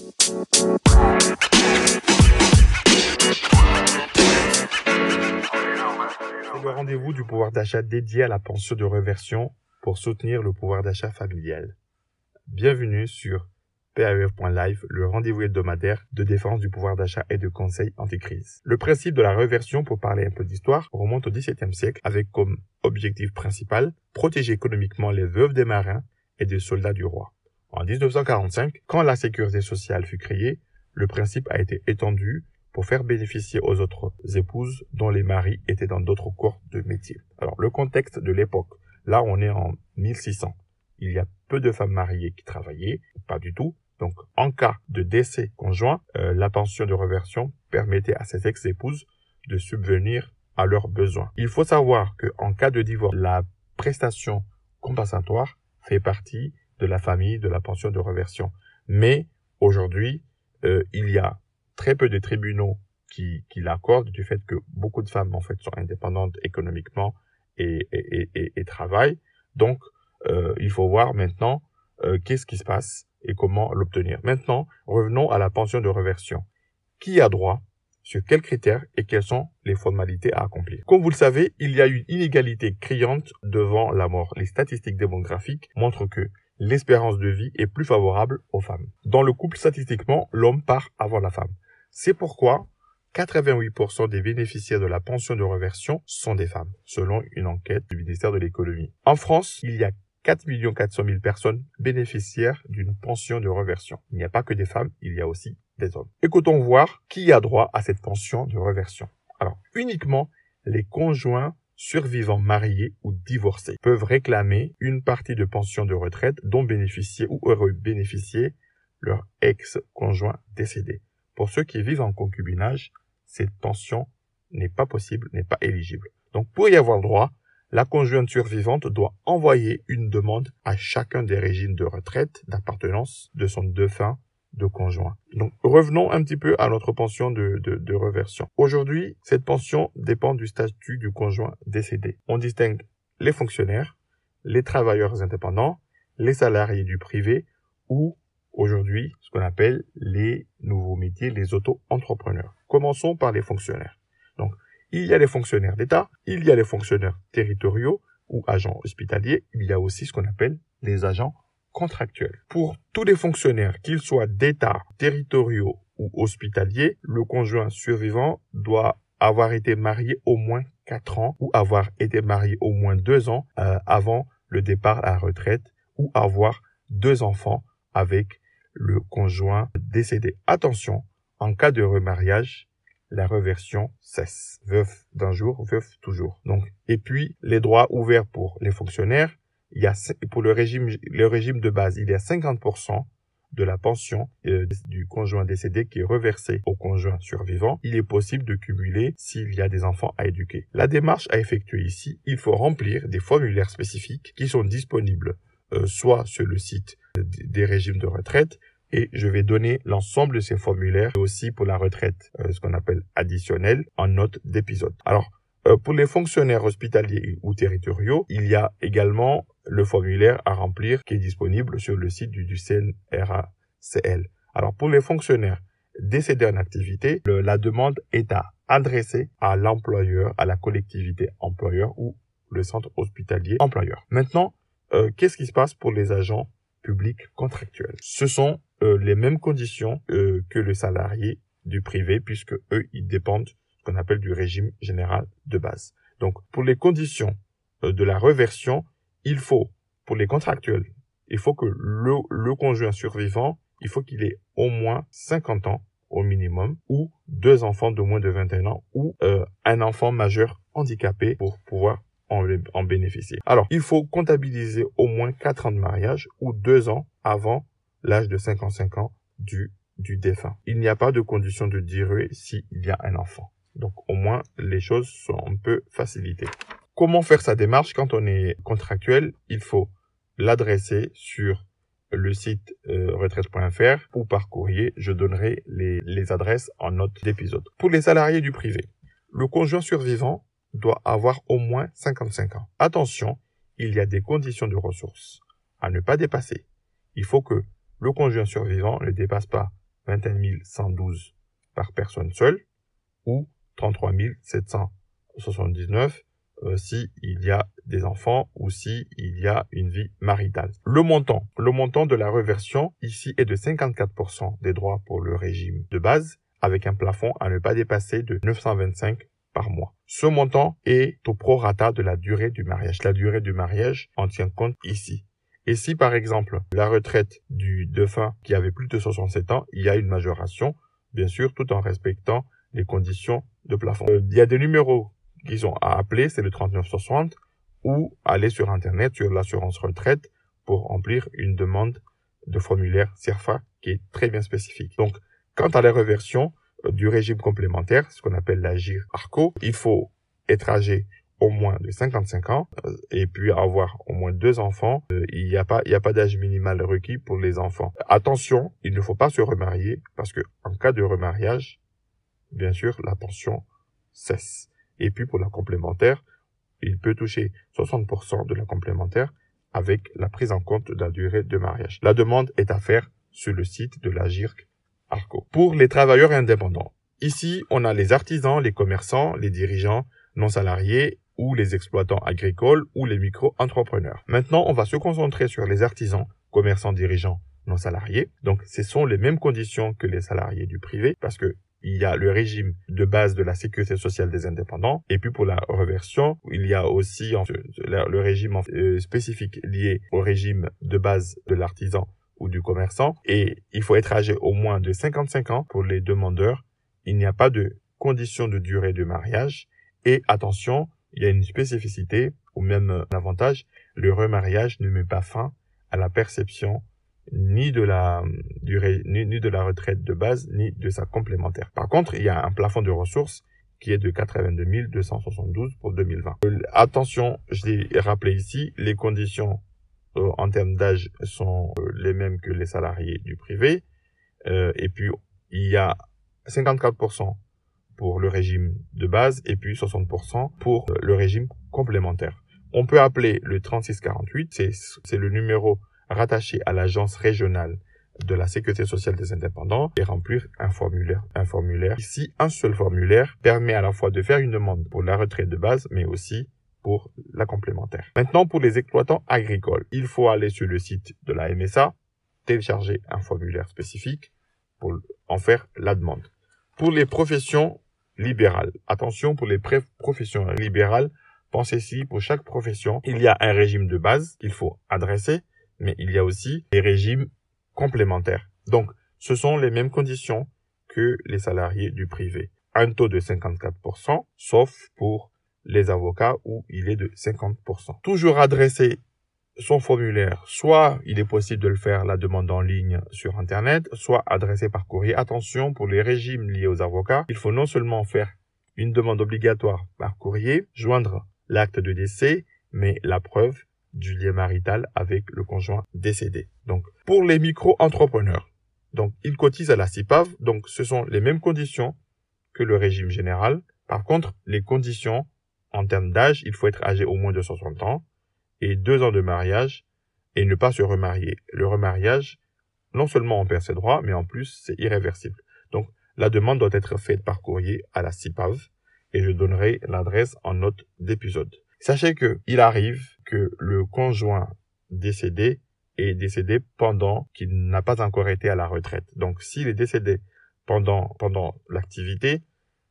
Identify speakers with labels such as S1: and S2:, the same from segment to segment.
S1: C'est le rendez-vous du pouvoir d'achat dédié à la pension de réversion pour soutenir le pouvoir d'achat familial. Bienvenue sur PAEF.live, le rendez-vous hebdomadaire de défense du pouvoir d'achat et de conseil anti-crise. Le principe de la réversion, pour parler un peu d'histoire, remonte au XVIIe siècle avec comme objectif principal protéger économiquement les veuves des marins et des soldats du roi. En 1945, quand la sécurité sociale fut créée, le principe a été étendu pour faire bénéficier aux autres épouses dont les maris étaient dans d'autres corps de métier. Alors le contexte de l'époque, là on est en 1600. Il y a peu de femmes mariées qui travaillaient, pas du tout. Donc, en cas de décès conjoint, euh, la pension de reversion permettait à ces ex-épouses de subvenir à leurs besoins. Il faut savoir que en cas de divorce, la prestation compensatoire fait partie de la famille de la pension de reversion. Mais aujourd'hui, euh, il y a très peu de tribunaux qui, qui l'accordent du fait que beaucoup de femmes en fait sont indépendantes économiquement et, et, et, et travaillent. Donc, euh, il faut voir maintenant euh, qu'est-ce qui se passe et comment l'obtenir. Maintenant, revenons à la pension de reversion. Qui a droit? Sur quels critères et quelles sont les formalités à accomplir? Comme vous le savez, il y a une inégalité criante devant la mort. Les statistiques démographiques montrent que l'espérance de vie est plus favorable aux femmes. Dans le couple, statistiquement, l'homme part avant la femme. C'est pourquoi 88% des bénéficiaires de la pension de reversion sont des femmes, selon une enquête du ministère de l'économie. En France, il y a 4 400 000 personnes bénéficiaires d'une pension de reversion. Il n'y a pas que des femmes, il y a aussi des hommes. Écoutons voir qui a droit à cette pension de reversion. Alors, uniquement les conjoints survivants mariés ou divorcés peuvent réclamer une partie de pension de retraite dont bénéficiaient ou auraient bénéficié leur ex-conjoint décédé. Pour ceux qui vivent en concubinage, cette pension n'est pas possible, n'est pas éligible. Donc, pour y avoir droit, la conjointe survivante doit envoyer une demande à chacun des régimes de retraite d'appartenance de son défunt de conjoint. Donc revenons un petit peu à notre pension de, de, de reversion. Aujourd'hui, cette pension dépend du statut du conjoint décédé. On distingue les fonctionnaires, les travailleurs indépendants, les salariés du privé ou aujourd'hui ce qu'on appelle les nouveaux métiers, les auto-entrepreneurs. Commençons par les fonctionnaires. Donc il y a les fonctionnaires d'État, il y a les fonctionnaires territoriaux ou agents hospitaliers, il y a aussi ce qu'on appelle les agents contractuels. Pour tous les fonctionnaires, qu'ils soient d'État, territoriaux ou hospitaliers, le conjoint survivant doit avoir été marié au moins 4 ans ou avoir été marié au moins 2 ans euh, avant le départ à la retraite ou avoir deux enfants avec le conjoint décédé. Attention, en cas de remariage, la reversion cesse. Veuf d'un jour, veuf toujours. Donc, et puis, les droits ouverts pour les fonctionnaires, il y a, pour le régime, le régime de base, il y a 50% de la pension euh, du conjoint décédé qui est reversée au conjoint survivant, il est possible de cumuler s'il y a des enfants à éduquer. La démarche à effectuer ici, il faut remplir des formulaires spécifiques qui sont disponibles euh, soit sur le site des régimes de retraite, et je vais donner l'ensemble de ces formulaires aussi pour la retraite, euh, ce qu'on appelle additionnel, en note d'épisode. Alors, euh, pour les fonctionnaires hospitaliers ou territoriaux, il y a également le formulaire à remplir qui est disponible sur le site du, CNRACL. Alors, pour les fonctionnaires décédés en activité, la demande est à adresser à l'employeur, à la collectivité employeur ou le centre hospitalier employeur. Maintenant, euh, qu'est-ce qui se passe pour les agents publics contractuels? Ce sont euh, les mêmes conditions euh, que le salarié du privé puisque eux, ils dépendent qu'on appelle du régime général de base. Donc, pour les conditions euh, de la reversion, il faut, pour les contractuels, il faut que le, le conjoint survivant, il faut qu'il ait au moins 50 ans au minimum, ou deux enfants de moins de 21 ans, ou euh, un enfant majeur handicapé pour pouvoir en, en, bénéficier. Alors, il faut comptabiliser au moins 4 ans de mariage ou 2 ans avant l'âge de 55 ans du, du défunt. Il n'y a pas de condition de durée s'il y a un enfant. Donc au moins les choses sont un peu facilitées. Comment faire sa démarche quand on est contractuel? Il faut l'adresser sur le site euh, retraite.fr ou par courrier. Je donnerai les, les adresses en note d'épisode. Pour les salariés du privé, le conjoint survivant doit avoir au moins 55 ans. Attention, il y a des conditions de ressources à ne pas dépasser. Il faut que le conjoint survivant ne dépasse pas 21 112 par personne seule ou 33 779 euh, si il y a des enfants ou si il y a une vie maritale. Le montant, le montant de la reversion ici est de 54% des droits pour le régime de base avec un plafond à ne pas dépasser de 925 par mois. Ce montant est au prorata de la durée du mariage. La durée du mariage en tient compte ici. Et si par exemple la retraite du défunt qui avait plus de 67 ans, il y a une majoration, bien sûr, tout en respectant les conditions de plafond. Euh, il y a des numéros qu'ils ont à appeler, c'est le 3960, ou aller sur Internet, sur l'assurance retraite, pour remplir une demande de formulaire CERFA qui est très bien spécifique. Donc, quant à la reversion euh, du régime complémentaire, ce qu'on appelle l'agir ARCO, il faut être âgé au moins de 55 ans euh, et puis avoir au moins deux enfants. Il n'y a pas, pas d'âge minimal requis pour les enfants. Attention, il ne faut pas se remarier parce que en cas de remariage, bien sûr, la pension cesse. Et puis pour la complémentaire, il peut toucher 60% de la complémentaire avec la prise en compte de la durée de mariage. La demande est à faire sur le site de la GIRC Arco. Pour les travailleurs indépendants, ici on a les artisans, les commerçants, les dirigeants non salariés ou les exploitants agricoles ou les micro-entrepreneurs. Maintenant, on va se concentrer sur les artisans, commerçants, dirigeants non salariés. Donc, ce sont les mêmes conditions que les salariés du privé parce que il y a le régime de base de la sécurité sociale des indépendants. Et puis pour la reversion, il y a aussi le régime euh, spécifique lié au régime de base de l'artisan ou du commerçant. Et il faut être âgé au moins de 55 ans pour les demandeurs. Il n'y a pas de condition de durée de mariage. Et attention, il y a une spécificité ou même un avantage. Le remariage ne met pas fin à la perception ni de la durée, ni, de la retraite de base, ni de sa complémentaire. Par contre, il y a un plafond de ressources qui est de 82 272 pour 2020. Euh, attention, je l'ai rappelé ici, les conditions euh, en termes d'âge sont euh, les mêmes que les salariés du privé. et puis, il y a 54% pour le régime de base et puis 60% pour le régime complémentaire. On peut appeler le 3648, c'est le numéro rattaché à l'agence régionale de la sécurité sociale des indépendants et remplir un formulaire. Un formulaire. Ici, un seul formulaire permet à la fois de faire une demande pour la retraite de base, mais aussi pour la complémentaire. Maintenant, pour les exploitants agricoles, il faut aller sur le site de la MSA, télécharger un formulaire spécifique pour en faire la demande. Pour les professions libérales, attention pour les professions libérales, pensez-y, pour chaque profession, il y a un régime de base qu'il faut adresser mais il y a aussi des régimes complémentaires. Donc, ce sont les mêmes conditions que les salariés du privé. Un taux de 54%, sauf pour les avocats où il est de 50%. Toujours adresser son formulaire, soit il est possible de le faire la demande en ligne sur Internet, soit adressé par courrier. Attention, pour les régimes liés aux avocats, il faut non seulement faire une demande obligatoire par courrier, joindre l'acte de décès, mais la preuve du lien marital avec le conjoint décédé. Donc, pour les micro-entrepreneurs, donc ils cotisent à la CIPAV, donc ce sont les mêmes conditions que le régime général. Par contre, les conditions en termes d'âge, il faut être âgé au moins de 60 ans et deux ans de mariage et ne pas se remarier. Le remariage, non seulement on perd ses droits, mais en plus c'est irréversible. Donc, la demande doit être faite par courrier à la CIPAV et je donnerai l'adresse en note d'épisode. Sachez que il arrive que le conjoint décédé est décédé pendant qu'il n'a pas encore été à la retraite. Donc s'il est décédé pendant pendant l'activité,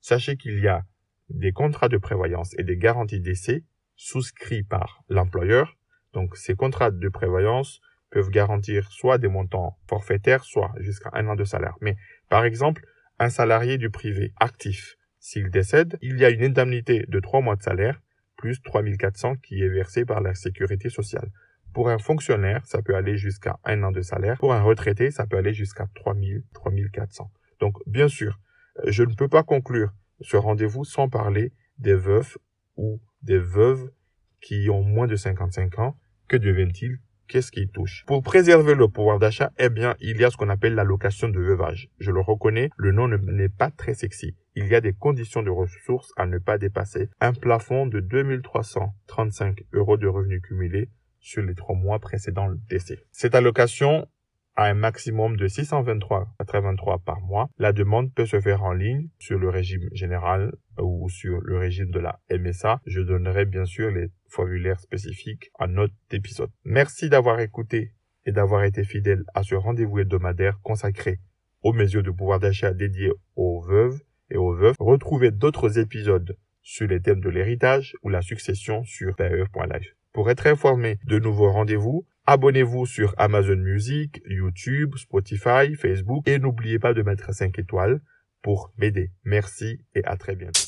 S1: sachez qu'il y a des contrats de prévoyance et des garanties d'essai souscrits par l'employeur. Donc ces contrats de prévoyance peuvent garantir soit des montants forfaitaires, soit jusqu'à un an de salaire. Mais par exemple, un salarié du privé actif, s'il décède, il y a une indemnité de trois mois de salaire plus 3400 qui est versé par la sécurité sociale. Pour un fonctionnaire, ça peut aller jusqu'à un an de salaire. Pour un retraité, ça peut aller jusqu'à 3000, 3400. Donc, bien sûr, je ne peux pas conclure ce rendez-vous sans parler des veufs ou des veuves qui ont moins de 55 ans. Que deviennent-ils Qu'est-ce qui touche? Pour préserver le pouvoir d'achat, eh bien, il y a ce qu'on appelle l'allocation de veuvage. Je le reconnais, le nom n'est pas très sexy il y a des conditions de ressources à ne pas dépasser. Un plafond de 2335 euros de revenus cumulés sur les trois mois précédant le décès. Cette allocation à un maximum de 623,83 par mois. La demande peut se faire en ligne sur le régime général ou sur le régime de la MSA. Je donnerai bien sûr les formulaires spécifiques en note d'épisode. Merci d'avoir écouté et d'avoir été fidèle à ce rendez-vous hebdomadaire consacré aux mesures de pouvoir d'achat dédiées aux veuves Retrouvez d'autres épisodes sur les thèmes de l'héritage ou la succession sur PAE.life. Pour être informé de nouveaux rendez-vous, abonnez-vous sur Amazon Music, YouTube, Spotify, Facebook et n'oubliez pas de mettre 5 étoiles pour m'aider. Merci et à très bientôt.